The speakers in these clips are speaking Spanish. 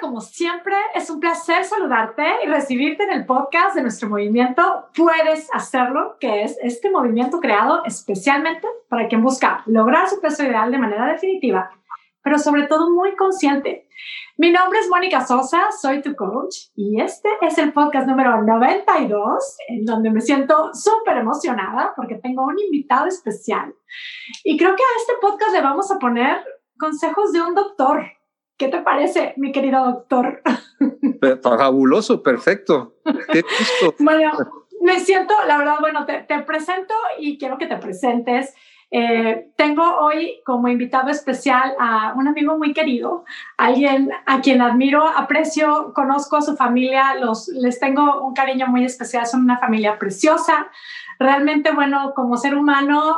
como siempre, es un placer saludarte y recibirte en el podcast de nuestro movimiento. Puedes hacerlo, que es este movimiento creado especialmente para quien busca lograr su peso ideal de manera definitiva, pero sobre todo muy consciente. Mi nombre es Mónica Sosa, soy tu coach y este es el podcast número 92, en donde me siento súper emocionada porque tengo un invitado especial. Y creo que a este podcast le vamos a poner consejos de un doctor ¿Qué te parece, mi querido doctor? Fabuloso, perfecto. Qué bueno, me siento, la verdad, bueno, te, presento y quiero que te presentes. Eh, tengo hoy como invitado especial a un amigo muy querido, alguien a quien admiro, aprecio, conozco a su familia, los, les tengo un cariño muy especial, son una familia preciosa. Realmente, bueno, como ser humano,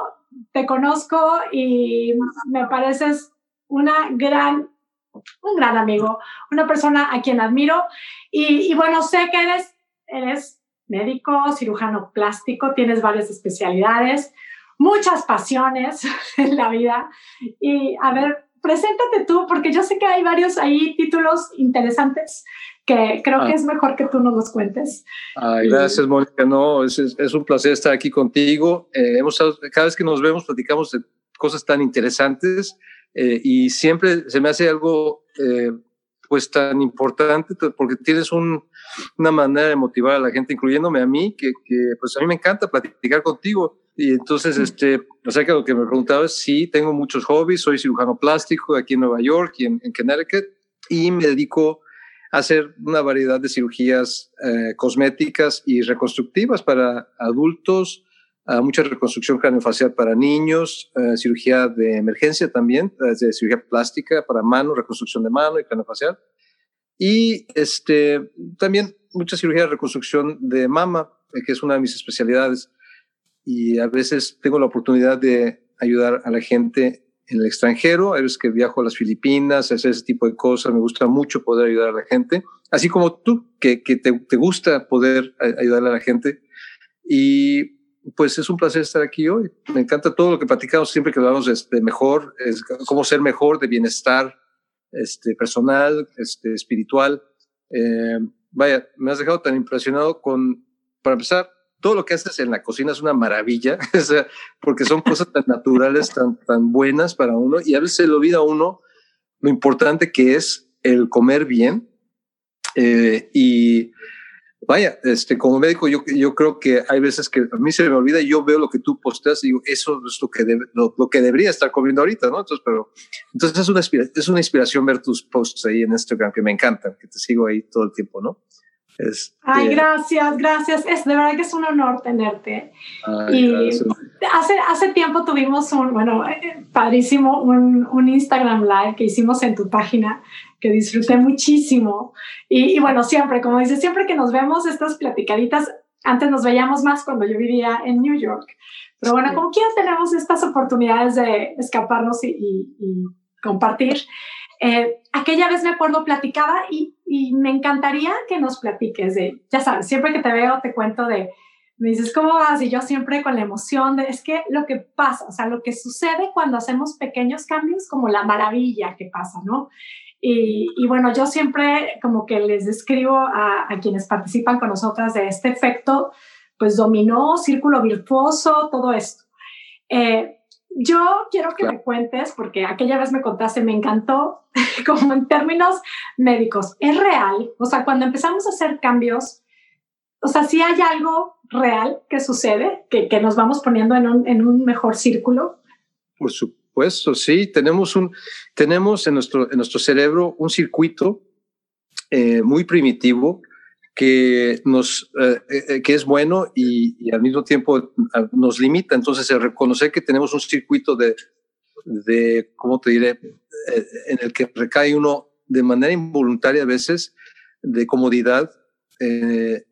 te conozco y me pareces una gran un gran amigo, una persona a quien admiro. Y, bueno, sé que eres, eres médico, cirujano plástico, tienes varias especialidades, muchas pasiones en la vida. Y a ver, preséntate tú, porque yo sé que hay varios ahí títulos interesantes que creo que ah. es mejor que tú nos los cuentes. Ay, gracias, Mónica. No, es, es, un placer estar aquí contigo. Eh, hemos, cada vez que nos vemos platicamos de cosas tan interesantes eh, y siempre se me hace algo eh, pues tan importante porque tienes un, una manera de motivar a la gente, incluyéndome a mí, que, que, pues a mí me encanta platicar contigo. Y entonces, este, o sea que lo que me preguntaba es, sí, tengo muchos hobbies, soy cirujano plástico aquí en Nueva York y en, en Connecticut, y me dedico a hacer una variedad de cirugías eh, cosméticas y reconstructivas para adultos, mucha reconstrucción craneofacial para niños, eh, cirugía de emergencia también, de cirugía plástica para mano, reconstrucción de mano y craneofacial. Y este, también mucha cirugía de reconstrucción de mama, eh, que es una de mis especialidades. Y a veces tengo la oportunidad de ayudar a la gente en el extranjero, a veces que viajo a las Filipinas, hacer ese tipo de cosas, me gusta mucho poder ayudar a la gente, así como tú, que, que te, te gusta poder ayudar a la gente. Y pues es un placer estar aquí hoy. Me encanta todo lo que platicamos siempre que hablamos de, mejor, es cómo ser mejor, de bienestar este, personal, este, espiritual. Eh, vaya, me has dejado tan impresionado con, para empezar, todo lo que haces en la cocina es una maravilla, porque son cosas tan naturales, tan, buenas para uno, y a veces se le olvida a uno lo importante que es el comer bien. Eh, y vaya, este, como médico, yo, yo creo que hay veces que a mí se me olvida y yo veo lo que tú posteas y digo, eso es lo que, lo, que debería estar comiendo ahorita, ¿no? Entonces, pero, entonces es una, es una inspiración ver tus posts ahí en Instagram que me encantan, que te sigo ahí todo el tiempo, ¿no? Este, Ay, gracias, gracias. Es de verdad que es un honor tenerte. y hace, hace tiempo tuvimos un, bueno, eh, padrísimo, un, un Instagram Live que hicimos en tu página que disfruté muchísimo. Y, bueno, siempre, como dices, siempre que nos vemos estas platicaditas, antes nos veíamos más cuando yo vivía en New York. Pero bueno, como quiera tenemos estas oportunidades de escaparnos y, compartir. Eh, aquella vez me acuerdo, platicaba y, me encantaría que nos platiques ya sabes, siempre que te veo te cuento de, me dices, ¿cómo vas? Y yo siempre con la emoción de, es que lo que pasa, o sea, lo que sucede cuando hacemos pequeños cambios, como la maravilla que pasa, ¿no? Y, bueno, yo siempre como que les describo a, quienes participan con nosotras de este efecto, pues dominó, círculo virtuoso, todo esto. Eh, yo quiero que me cuentes, porque aquella vez me contaste, me encantó, como en términos médicos, ¿es real? O sea, cuando empezamos a hacer cambios, o sea, si hay algo real que sucede, que, que nos vamos poniendo en un, en un mejor círculo. Por supuesto pues sí, tenemos, un, tenemos en, nuestro, en nuestro cerebro un circuito eh, muy primitivo que, nos, eh, eh, que es bueno y, al mismo tiempo nos limita. Entonces, reconocer que tenemos un circuito de, de ¿cómo te diré?, en el que recae uno de manera involuntaria a veces de comodidad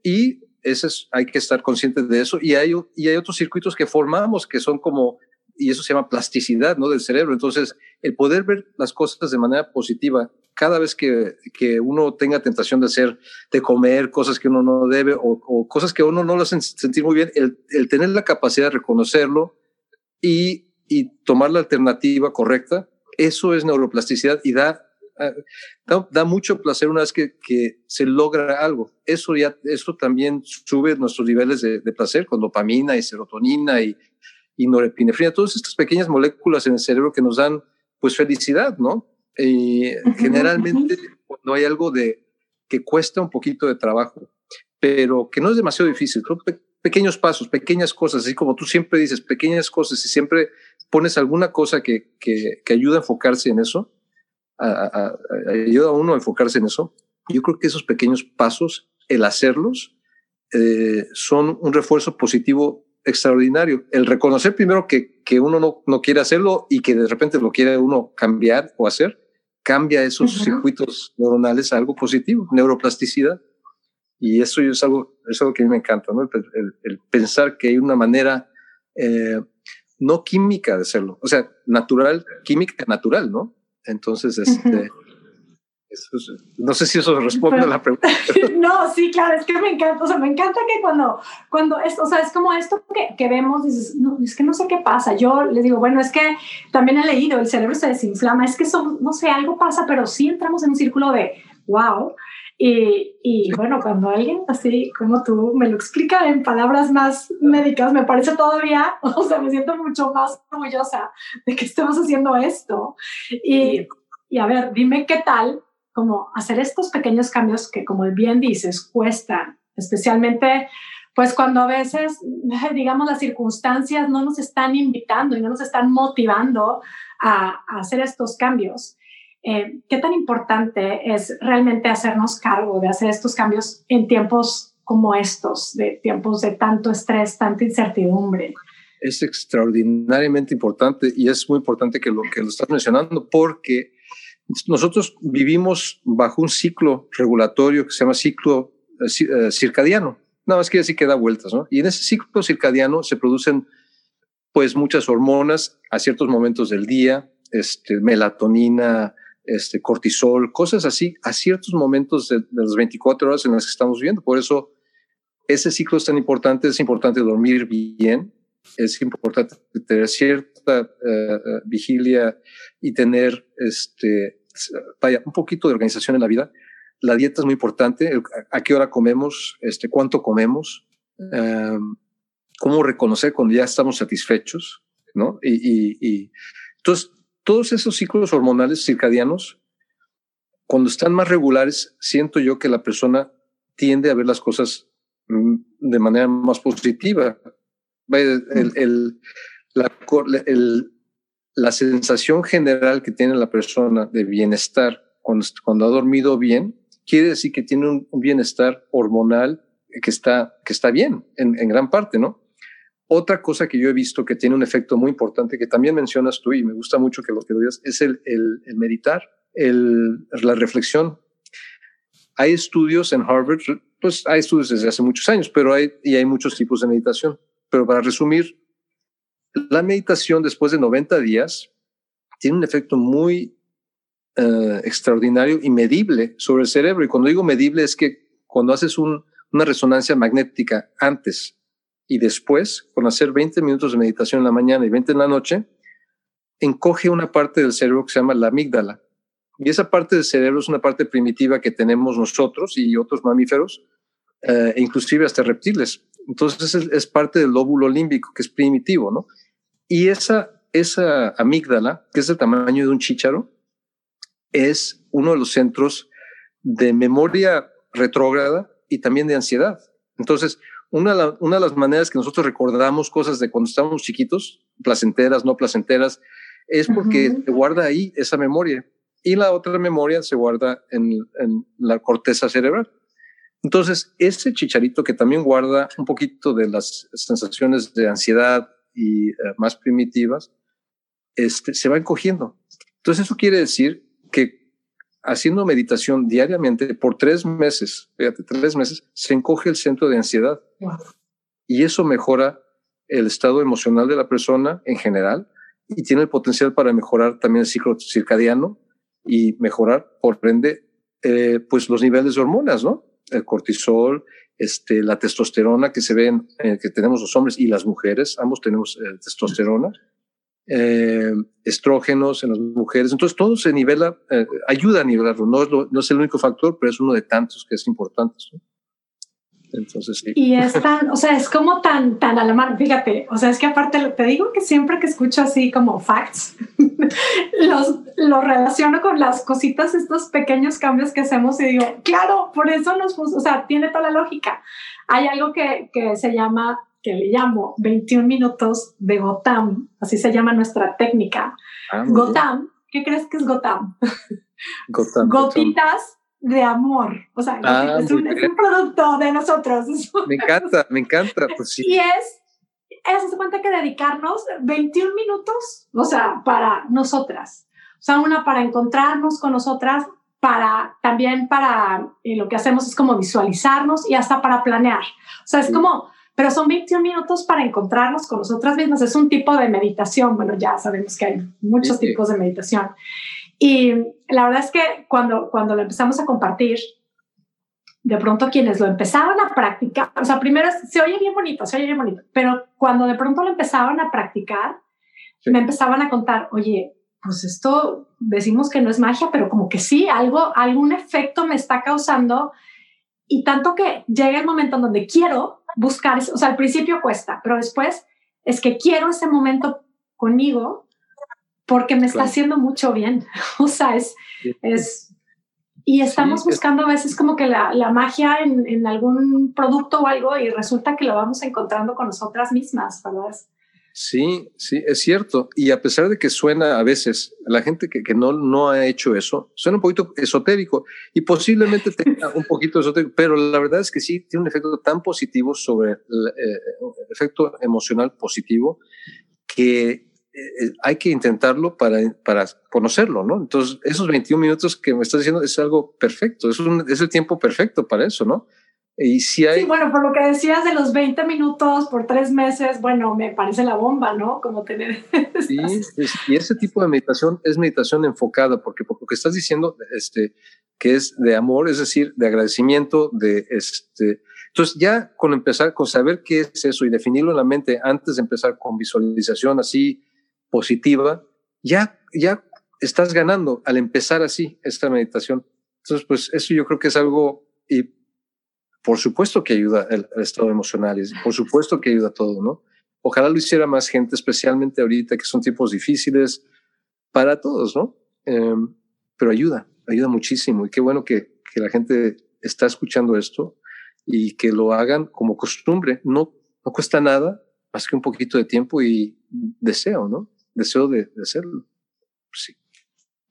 y ese es, hay que estar conscientes de eso. Y hay, y hay otros circuitos que formamos que son como y eso se llama plasticidad ¿no? del cerebro. Entonces, el poder ver las cosas de manera positiva, cada vez que, que uno tenga tentación de hacer, de comer cosas que uno no debe o, cosas que uno no lo hacen sentir muy bien, el, el tener la capacidad de reconocerlo y, y, tomar la alternativa correcta, eso es neuroplasticidad y da ah, da, mucho placer una vez que, que, se logra algo. Eso ya, eso también sube nuestros niveles de, placer con dopamina y serotonina y, y norepinefrina, todas estas pequeñas moléculas en el cerebro que nos dan pues felicidad, ¿no? Y generalmente cuando hay algo de que cuesta un poquito de trabajo, pero que no es demasiado difícil, pequeños pasos, pequeñas cosas, así como tú siempre dices, pequeñas cosas, y siempre pones alguna cosa que, que, que ayuda a enfocarse en eso, a, ayuda a uno a enfocarse en eso, yo creo que esos pequeños pasos, el hacerlos, eh, son un refuerzo positivo extraordinario. El reconocer primero que, que uno no, no, quiere hacerlo y que de repente lo quiere uno cambiar o hacer, cambia esos circuitos neuronales a algo positivo, neuroplasticidad. Y eso es algo, es algo que a mí me encanta, ¿no? el, pensar que hay una manera eh, no química de hacerlo, o sea, natural, química natural, ¿no? Entonces, este, no sé si eso responde a la pregunta. no, sí, claro, es que me encanta, o sea, me encanta que cuando, cuando esto, o sea, es como esto que, que, vemos, dices, no, es que no sé qué pasa. Yo les digo, bueno, es que también he leído, el cerebro se desinflama, es que eso, no sé, algo pasa, pero sí entramos en un círculo de, wow, y, y, bueno, cuando alguien así como tú me lo explica en palabras más médicas, me parece todavía, o sea, me siento mucho más orgullosa de que estemos haciendo esto. Y, y a ver, dime qué tal como hacer estos pequeños cambios que, como bien dices, cuestan, especialmente pues cuando a veces, digamos, las circunstancias no nos están invitando y no nos están motivando a, a hacer estos cambios. Eh, ¿qué tan importante es realmente hacernos cargo de hacer estos cambios en tiempos como estos, de tiempos de tanto estrés, tanta incertidumbre? Es extraordinariamente importante y es muy importante que lo que lo estás mencionando porque nosotros vivimos bajo un ciclo regulatorio que se llama ciclo eh, eh, circadiano. Nada más quiere decir que da vueltas, ¿no? Y en ese ciclo circadiano se producen pues muchas hormonas a ciertos momentos del día, este, melatonina, este, cortisol, cosas así, a ciertos momentos de, las 24 horas en las que estamos viviendo. Por eso ese ciclo es tan importante, es importante dormir bien, es importante tener cierta eh, eh, vigilia y tener este, vaya, un poquito de organización en la vida. La dieta es muy importante, a qué hora comemos, este, cuánto comemos, em, cómo reconocer cuando ya estamos satisfechos, ¿no? Y, y, y entonces todos esos ciclos hormonales circadianos, cuando están más regulares, siento yo que la persona tiende a ver las cosas mm, de manera más positiva. El, la, sensación general que tiene la persona de bienestar cuando, ha dormido bien, quiere decir que tiene un, bienestar hormonal que está, que está bien en, gran parte, ¿no? Otra cosa que yo he visto que tiene un efecto muy importante, que también mencionas tú y me gusta mucho que lo que lo digas, es el, el, meditar, el, la reflexión. Hay estudios en Harvard, pues hay estudios desde hace muchos años, pero hay, y hay muchos tipos de meditación. Pero para resumir, la meditación después de 90 días tiene un efecto muy eh, extraordinario y medible sobre el cerebro. Y cuando digo medible es que cuando haces un, una resonancia magnética antes y después, con hacer 20 minutos de meditación en la mañana y 20 en la noche, encoge una parte del cerebro que se llama la amígdala. Y esa parte del cerebro es una parte primitiva que tenemos nosotros y otros mamíferos, eh, e inclusive hasta reptiles. Entonces es, parte del lóbulo límbico, que es primitivo, ¿no? Y esa, esa amígdala, que es del tamaño de un chícharo, es uno de los centros de memoria retrógrada y también de ansiedad. Entonces, una, de las maneras que nosotros recordamos cosas de cuando estábamos chiquitos, placenteras, no placenteras, es porque se guarda ahí esa memoria. Y la otra memoria se guarda en, la corteza cerebral. Entonces, ese chicharito que también guarda un poquito de las sensaciones de ansiedad y eh, más primitivas, este, se va encogiendo. Entonces, eso quiere decir que haciendo meditación diariamente por tres meses, fíjate, tres meses, se encoge el centro de ansiedad. Y eso mejora el estado emocional de la persona en general y tiene el potencial para mejorar también el ciclo circadiano y mejorar, por ende, eh, pues los niveles de hormonas, ¿no? El cortisol, este, la testosterona que se ven, que tenemos los hombres y las mujeres, ambos tenemos eh, testosterona. eh, estrógenos en las mujeres. Entonces todo se nivela, eh, ayuda a nivelarlo. No es, no es, el único factor, pero es uno de tantos que es importante. Entonces, sí. Y es tan, o sea, es como tan, tan a la mano, fíjate, o sea, es que aparte te digo que siempre que escucho así como facts, los, los relaciono con las cositas, estos pequeños cambios que hacemos y digo, claro, por eso nos, o sea, tiene toda la lógica. Hay algo que, que se llama, que le llamo 21 minutos de Gotam, así se llama nuestra técnica. Ah, Gotam, ¿qué crees que es Gotam? Gotam. Gotitas de amor. O sea, ah, es, un, producto de nosotros. Me encanta, me encanta. Pues sí. Y es, es, se cuenta que dedicarnos 21 minutos, o sea, para nosotras. O sea, una para encontrarnos con nosotras, para también para y lo que hacemos es como visualizarnos y hasta para planear. O sea, es como, pero son 21 minutos para encontrarnos con nosotras mismas. Es un tipo de meditación. Bueno, ya sabemos que hay muchos tipos de meditación. Y la verdad es que cuando, cuando lo empezamos a compartir, de pronto quienes lo empezaban a practicar, o sea, primero se oye bien bonito, se oye bien bonito, pero cuando de pronto lo empezaban a practicar, me empezaban a contar, oye, pues esto decimos que no es magia, pero como que sí, algo, algún efecto me está causando y tanto que llega el momento en donde quiero buscar, o sea, al principio cuesta, pero después es que quiero ese momento conmigo porque me está haciendo mucho bien. o sea, es, es y estamos buscando a veces como que la, la magia en, en, algún producto o algo y resulta que lo vamos encontrando con nosotras mismas, ¿verdad? Sí, sí, es cierto. Y a pesar de que suena a veces, la gente que, que no, no ha hecho eso, suena un poquito esotérico y posiblemente tenga un poquito esotérico, pero la verdad es que sí tiene un efecto tan positivo sobre el eh, efecto emocional positivo que eh, hay que intentarlo para, para conocerlo, ¿no? Entonces, esos 21 minutos que me estás diciendo es algo perfecto, es, un, es el tiempo perfecto para eso, ¿no? Y si hay... Sí, bueno, por lo que decías de los 20 minutos por tres meses, bueno, me parece la bomba, ¿no? Como tener... sí, y ese tipo de meditación es meditación enfocada, porque por lo que estás diciendo, este, que es de amor, es decir, de agradecimiento, de este... Entonces, ya con empezar, con saber qué es eso y definirlo en la mente antes de empezar con visualización así, positiva, ya, ya estás ganando al empezar así esta meditación. Entonces, pues eso yo creo que es algo, y por supuesto que ayuda al, estado emocional, y por supuesto que ayuda todo, ¿no? Ojalá lo hiciera más gente, especialmente ahorita que son tiempos difíciles para todos, ¿no? Em, pero ayuda, ayuda muchísimo. Y qué bueno que, que la gente está escuchando esto y que lo hagan como costumbre. No, no cuesta nada más que un poquito de tiempo y deseo, ¿no? Deseo de, hacerlo. Sí.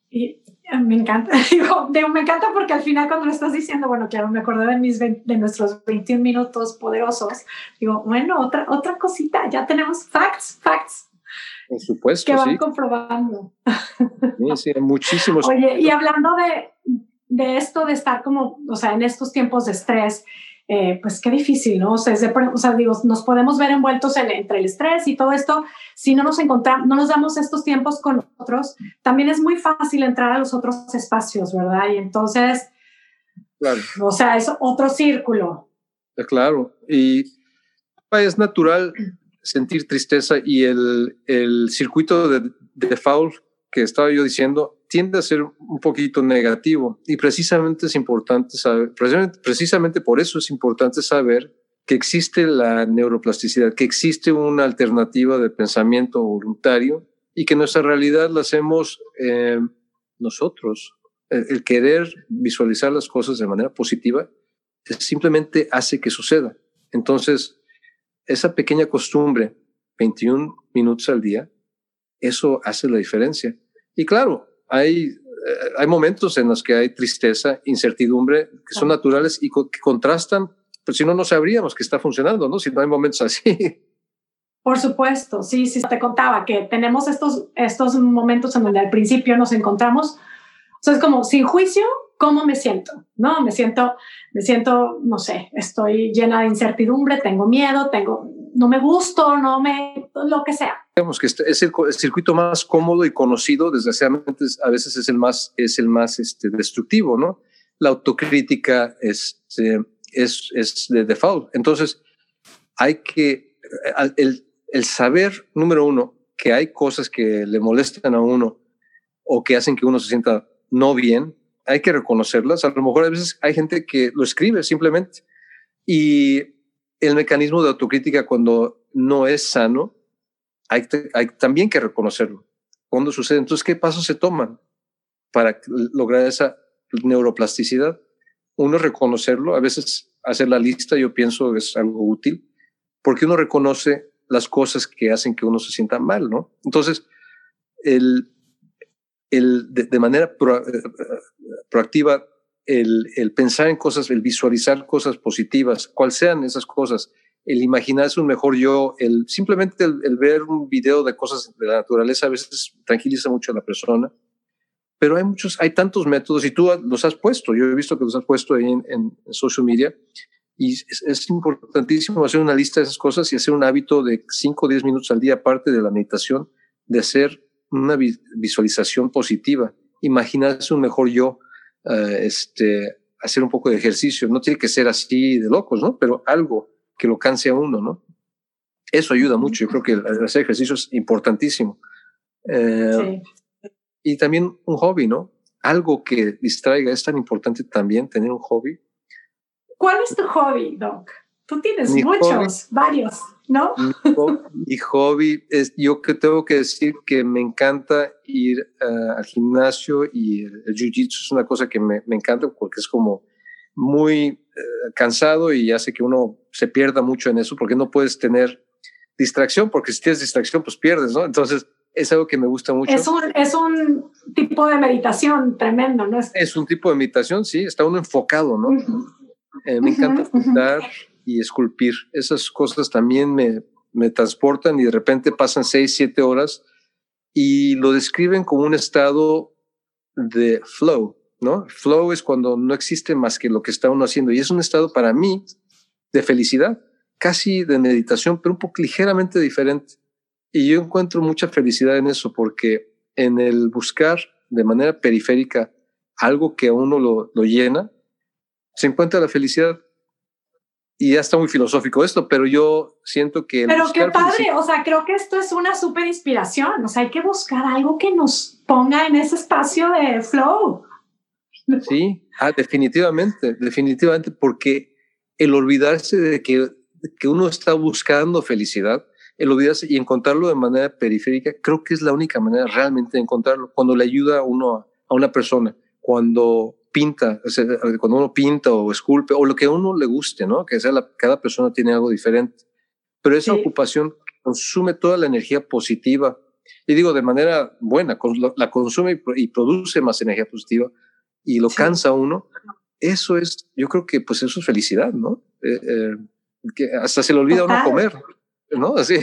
Y eh, me encanta, digo, me encanta porque al final cuando lo estás diciendo, bueno, claro, me acordé de, mis de nuestros 21 minutos poderosos, digo, bueno, otra, otra cosita, ya tenemos facts, facts. Por supuesto. Que van comprobando. Sí, sí, muchísimos. Oye, y hablando de, de esto de estar como, o sea, en estos tiempos de estrés, eh, pues qué difícil, ¿no? O sea, o sea, digo, nos podemos ver envueltos en, entre el estrés y todo esto. Si no nos encontramos, no nos damos estos tiempos con otros, también es muy fácil entrar a los otros espacios, ¿verdad? Y entonces, claro. o sea, es otro círculo. Eh, claro, y es natural sentir tristeza y el, el circuito de, de foul que estaba yo diciendo tiende a ser un poquito negativo y precisamente es importante saber, precisamente, por eso es importante saber que existe la neuroplasticidad, que existe una alternativa de pensamiento voluntario y que nuestra realidad la hacemos eh, nosotros. El, querer visualizar las cosas de manera positiva simplemente hace que suceda. Entonces, esa pequeña costumbre, 21 minutos al día, eso hace la diferencia. Y claro, hay, eh, hay momentos en los que hay tristeza, incertidumbre, que son naturales y que contrastan, pues si no, no sabríamos que está funcionando, ¿no? Si no hay momentos así. Por supuesto, sí, sí, te contaba que tenemos estos, estos momentos en donde al principio nos encontramos, o sea, es como sin juicio, ¿cómo me siento? ¿No? Me siento, me siento, no sé, estoy llena de incertidumbre, tengo miedo, tengo, no me gusto, no me, lo que sea. Que este es el, circuito más cómodo y conocido, desgraciadamente a veces es el más, es el más este, destructivo, ¿no? La autocrítica es, eh, es, es de default. Entonces, hay que, el, el saber, número uno, que hay cosas que le molestan a uno o que hacen que uno se sienta no bien, hay que reconocerlas. A lo mejor a veces hay gente que lo escribe simplemente. Y el mecanismo de autocrítica cuando no es sano, hay, también que reconocerlo. Cuando sucede, entonces, ¿qué pasos se toman para lograr esa neuroplasticidad? Uno reconocerlo, a veces hacer la lista, yo pienso es algo útil, porque uno reconoce las cosas que hacen que uno se sienta mal, ¿no? Entonces, el, el de, manera eh, proactiva, el, el, pensar en cosas, el visualizar cosas positivas, cual sean esas cosas, el imaginarse un mejor yo, el simplemente el, ver un video de cosas de la naturaleza a veces tranquiliza mucho a la persona. Pero hay muchos, hay tantos métodos y tú los has puesto. Yo he visto que los has puesto ahí en, social media y es, importantísimo hacer una lista de esas cosas y hacer un hábito de 5 o 10 minutos al día, aparte de la meditación, de hacer una visualización positiva, imaginarse un mejor yo, eh, este, hacer un poco de ejercicio. No tiene que ser así de locos, ¿no? Pero algo que lo canse a uno, ¿no? Eso ayuda mucho. Yo creo que hacer ejercicio es importantísimo. Eh, y también un hobby, ¿no? Algo que distraiga. Es tan importante también tener un hobby ¿Cuál es tu hobby, Doc? Tú tienes muchos, varios, ¿no? Mi hobby, es, yo que tengo que decir que me encanta ir eh, al gimnasio y el, jiu-jitsu es una cosa que me, me, encanta porque es como muy eh, cansado y hace que uno se pierda mucho en eso porque no puedes tener distracción porque si tienes distracción pues pierdes, ¿no? Entonces es algo que me gusta mucho. Es un, es un tipo de meditación tremendo, ¿no? Es, un tipo de meditación, sí, está uno enfocado, ¿no? Eh, me encanta pintar y esculpir. Esas cosas también me, me transportan y de repente pasan seis, siete horas y lo describen como un estado de flow, ¿no? Flow es cuando no existe más que lo que está uno haciendo y es un estado para mí de felicidad, casi de meditación, pero un poco ligeramente diferente. Y yo encuentro mucha felicidad en eso porque en el buscar de manera periférica algo que a uno lo, lo llena, se encuentra la felicidad. Y ya está muy filosófico esto, pero yo siento que... Pero qué padre, o sea, creo que esto es una súper inspiración, o sea, hay que buscar algo que nos ponga en ese espacio de flow. Sí, ah, definitivamente, definitivamente, porque el olvidarse de que, que uno está buscando felicidad, el olvidarse y encontrarlo de manera periférica, creo que es la única manera realmente de encontrarlo, cuando le ayuda a uno, a una persona, cuando pinta, cuando uno pinta o esculpe, o lo que a uno le guste, ¿no? Que sea cada persona tiene algo diferente. Pero esa ocupación consume toda la energía positiva, y digo de manera buena, la consume y, produce más energía positiva y lo cansa uno. Eso es, yo creo que pues eso es felicidad, ¿no? Eh, eh, que hasta se le olvida uno comer, ¿no? Así.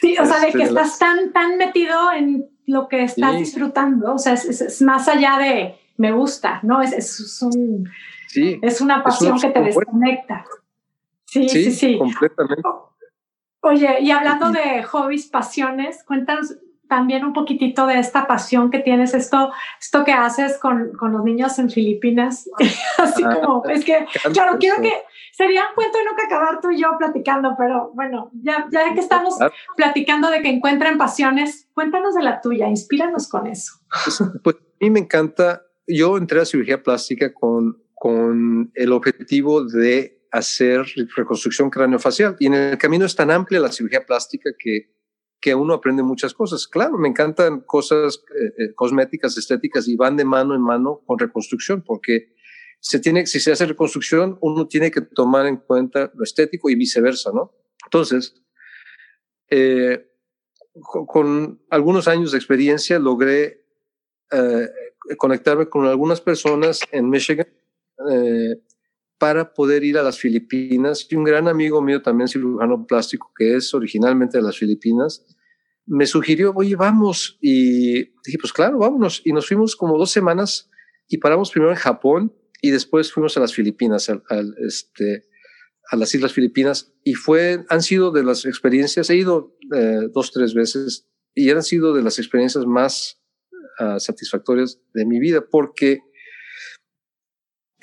Sí, o sea, de que este, estás tan, tan metido en lo que estás disfrutando, o sea, es más allá de me gusta, ¿no? Es, es, un, es una pasión que te desconecta. Sí, sí, sí, Completamente. Oye, y hablando de hobbies, pasiones, cuéntanos también un poquitito de esta pasión que tienes, esto, esto que haces con, con los niños en Filipinas. Así ah, como, es que, claro, quiero que sería un cuento de nunca acabar tú y yo platicando, pero bueno, ya, ya que estamos platicando de que encuentran pasiones, cuéntanos de la tuya, inspíranos con eso. Pues a mí me encanta yo entré a cirugía plástica con, con el objetivo de hacer reconstrucción craneofacial y en el camino es tan amplia la cirugía plástica que, que uno aprende muchas cosas. Claro, me encantan cosas eh, eh, cosméticas, estéticas y van de mano en mano con reconstrucción porque se tiene, si se hace reconstrucción, uno tiene que tomar en cuenta lo estético y viceversa, ¿no? Entonces, eh, con, algunos años de experiencia logré conectarme con algunas personas en Michigan para poder ir a las Filipinas. Y un gran amigo mío, también cirujano plástico, que es originalmente de las Filipinas, me sugirió, oye, vamos. Y dije, pues claro, vámonos. Y nos fuimos como dos semanas y paramos primero en Japón y después fuimos a las Filipinas, al, este, a las Islas Filipinas. Y fue, han sido de las experiencias, he ido eh, dos, tres veces y han sido de las experiencias más uh, satisfactorias de mi vida, porque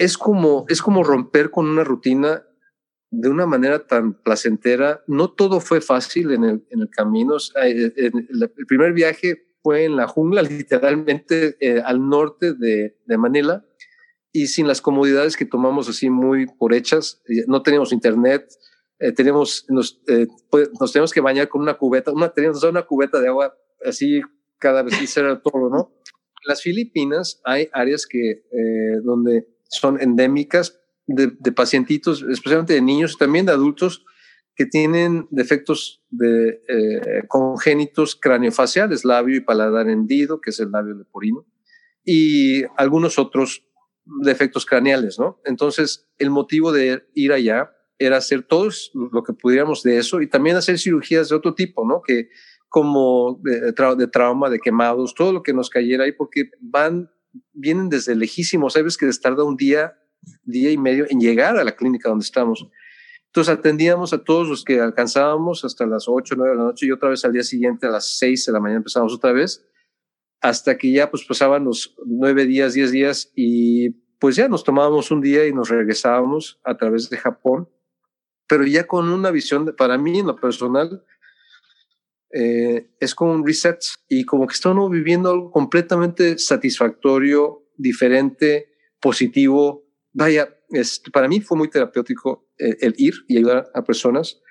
es como, es como romper con una rutina de una manera tan placentera. No todo fue fácil en el, en el camino. Eh, el primer viaje fue en la jungla, literalmente eh, al norte de, de, Manila, y sin las comodidades que tomamos así muy por hechas. No teníamos internet, eh, tenemos, nos, pues, nos tenemos que bañar con una cubeta, una, teníamos una cubeta de agua así cada vez, era todo, ¿no? En las Filipinas hay áreas que, donde son endémicas de, pacientitos, especialmente de niños también de adultos que tienen defectos de, eh, congénitos craneofaciales, labio y paladar hendido, que es el labio leporino, y algunos otros defectos craneales, ¿no? Entonces, el motivo de ir allá era hacer todo lo que pudiéramos de eso y también hacer cirugías de otro tipo, ¿no? Que como de, de trauma, de quemados, todo lo que nos cayera ahí, porque van, vienen desde lejísimos, sabes que tarda un día día y medio en llegar a la clínica donde estamos. Entonces atendíamos a todos los que alcanzábamos hasta las 8, 9 de la noche y otra vez al día siguiente a las 6 de la mañana empezamos otra vez, hasta que ya pues pasaban los 9 días, 10 días y pues ya nos tomábamos un día y nos regresábamos a través de Japón, pero ya con una visión, para mí en lo personal, eh, es como un reset y como que estamos viviendo algo completamente satisfactorio, diferente, positivo, vaya, para mí fue muy terapéutico eh, el, ir y ayudar a personas.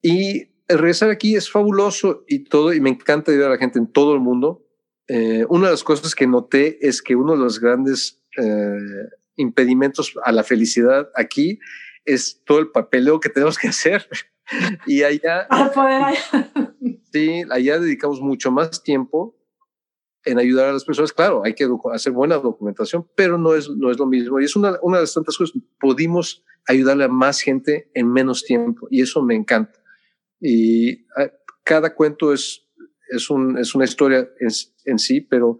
Y el regresar aquí es fabuloso y todo, y me encanta ayudar a la gente en todo el mundo. Eh, una de las cosas que noté es que uno de los grandes impedimentos a la felicidad aquí es todo el papeleo que tenemos que hacer. y allá... sí, allá dedicamos mucho más tiempo en ayudar a las personas. Claro, hay que hacer buena documentación, pero no es, no es lo mismo. Y es una, una de las tantas cosas. Pudimos ayudarle a más gente en menos tiempo y eso me encanta. Y ah, cada cuento es, es, un, es una historia en, en, sí, pero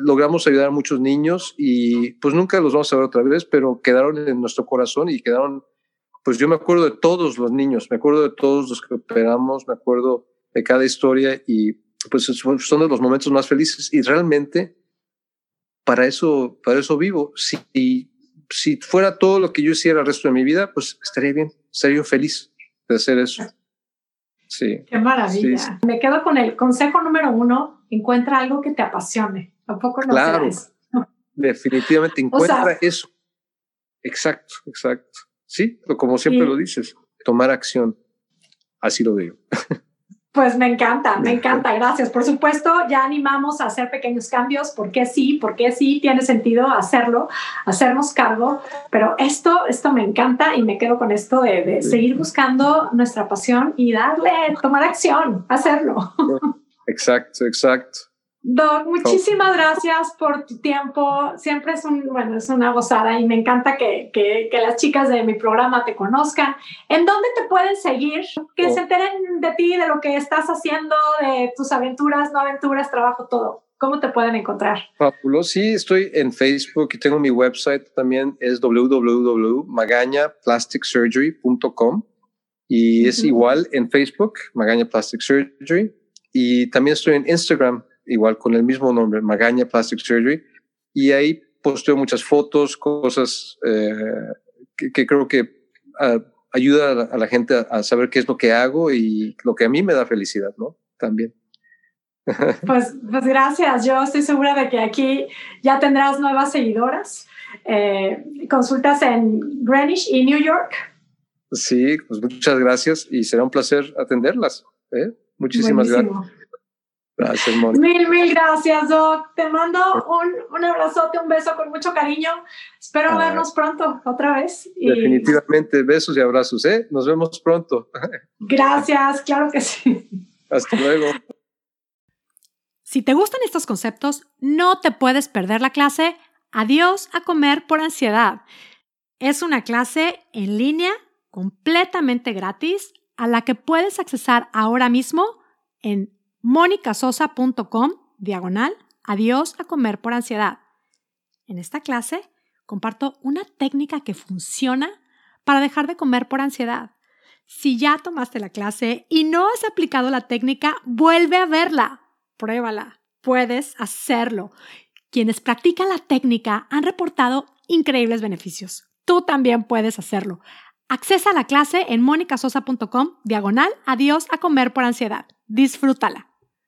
logramos ayudar a muchos niños y pues nunca los vamos a ver otra vez, pero quedaron en nuestro corazón y quedaron, pues yo me acuerdo de todos los niños, me acuerdo de todos los que operamos, me acuerdo de cada historia y pues son de los momentos más felices y realmente para eso, para eso vivo. Si, si fuera todo lo que yo hiciera el resto de mi vida, pues estaría bien, estaría feliz de hacer eso. Sí. Qué maravilla. Me quedo con el consejo número uno, encuentra algo que te apasione. Tampoco no Claro, definitivamente encuentra eso. Exacto, exacto. Sí, como siempre lo dices, tomar acción. Así lo veo. Pues me encanta, me encanta, gracias. Por supuesto, ya animamos a hacer pequeños cambios, porque sí, porque sí tiene sentido hacerlo, hacernos cargo, pero esto, esto me encanta y me quedo con esto de, de seguir buscando nuestra pasión y darle, tomar acción, hacerlo. Exacto, exacto. Doc, muchísimas gracias por tu tiempo. Siempre es, un, bueno, es una gozada y me encanta que, que, que, las chicas de mi programa te conozcan. ¿En dónde te pueden seguir? Que se enteren de ti, de lo que estás haciendo, de tus aventuras, no aventuras, trabajo, todo. ¿Cómo te pueden encontrar? Fabuloso. Sí, estoy en Facebook y tengo mi website también, es www.magañaplasticsurgery.com y es igual en Facebook, Magaña Plastic Surgery. Y también estoy en Instagram, igual con el mismo nombre, Magaña Plastic Surgery, y ahí posteo muchas fotos, cosas eh, que, creo que uh, ayuda a la, gente a, saber qué es lo que hago y lo que a mí me da felicidad, ¿no? También. Pues, pues gracias, yo estoy segura de que aquí ya tendrás nuevas seguidoras. Eh, consultas en Greenwich y New York. Sí, pues muchas gracias y será un placer atenderlas. ¿eh? Muchísimas gracias. Gracias, Mil, mil gracias, Doc. Te mando un, un abrazote, un beso con mucho cariño. Espero ah. vernos pronto otra vez. Definitivamente, besos y abrazos, ¿eh? Nos vemos pronto. Gracias, claro que sí. Hasta luego. Si te gustan estos conceptos, no te puedes perder la clase Adiós a comer por ansiedad. Es una clase en línea completamente gratis a la que puedes accesar ahora mismo en monicasosa.com diagonal adiós a comer por ansiedad. En esta clase comparto una técnica que funciona para dejar de comer por ansiedad. Si ya tomaste la clase y no has aplicado la técnica, vuelve a verla. Pruébala. Puedes hacerlo. Quienes practican la técnica han reportado increíbles beneficios. Tú también puedes hacerlo. Accesa la clase en monicasosa.com, diagonal, adiós a comer por ansiedad. Disfrútala.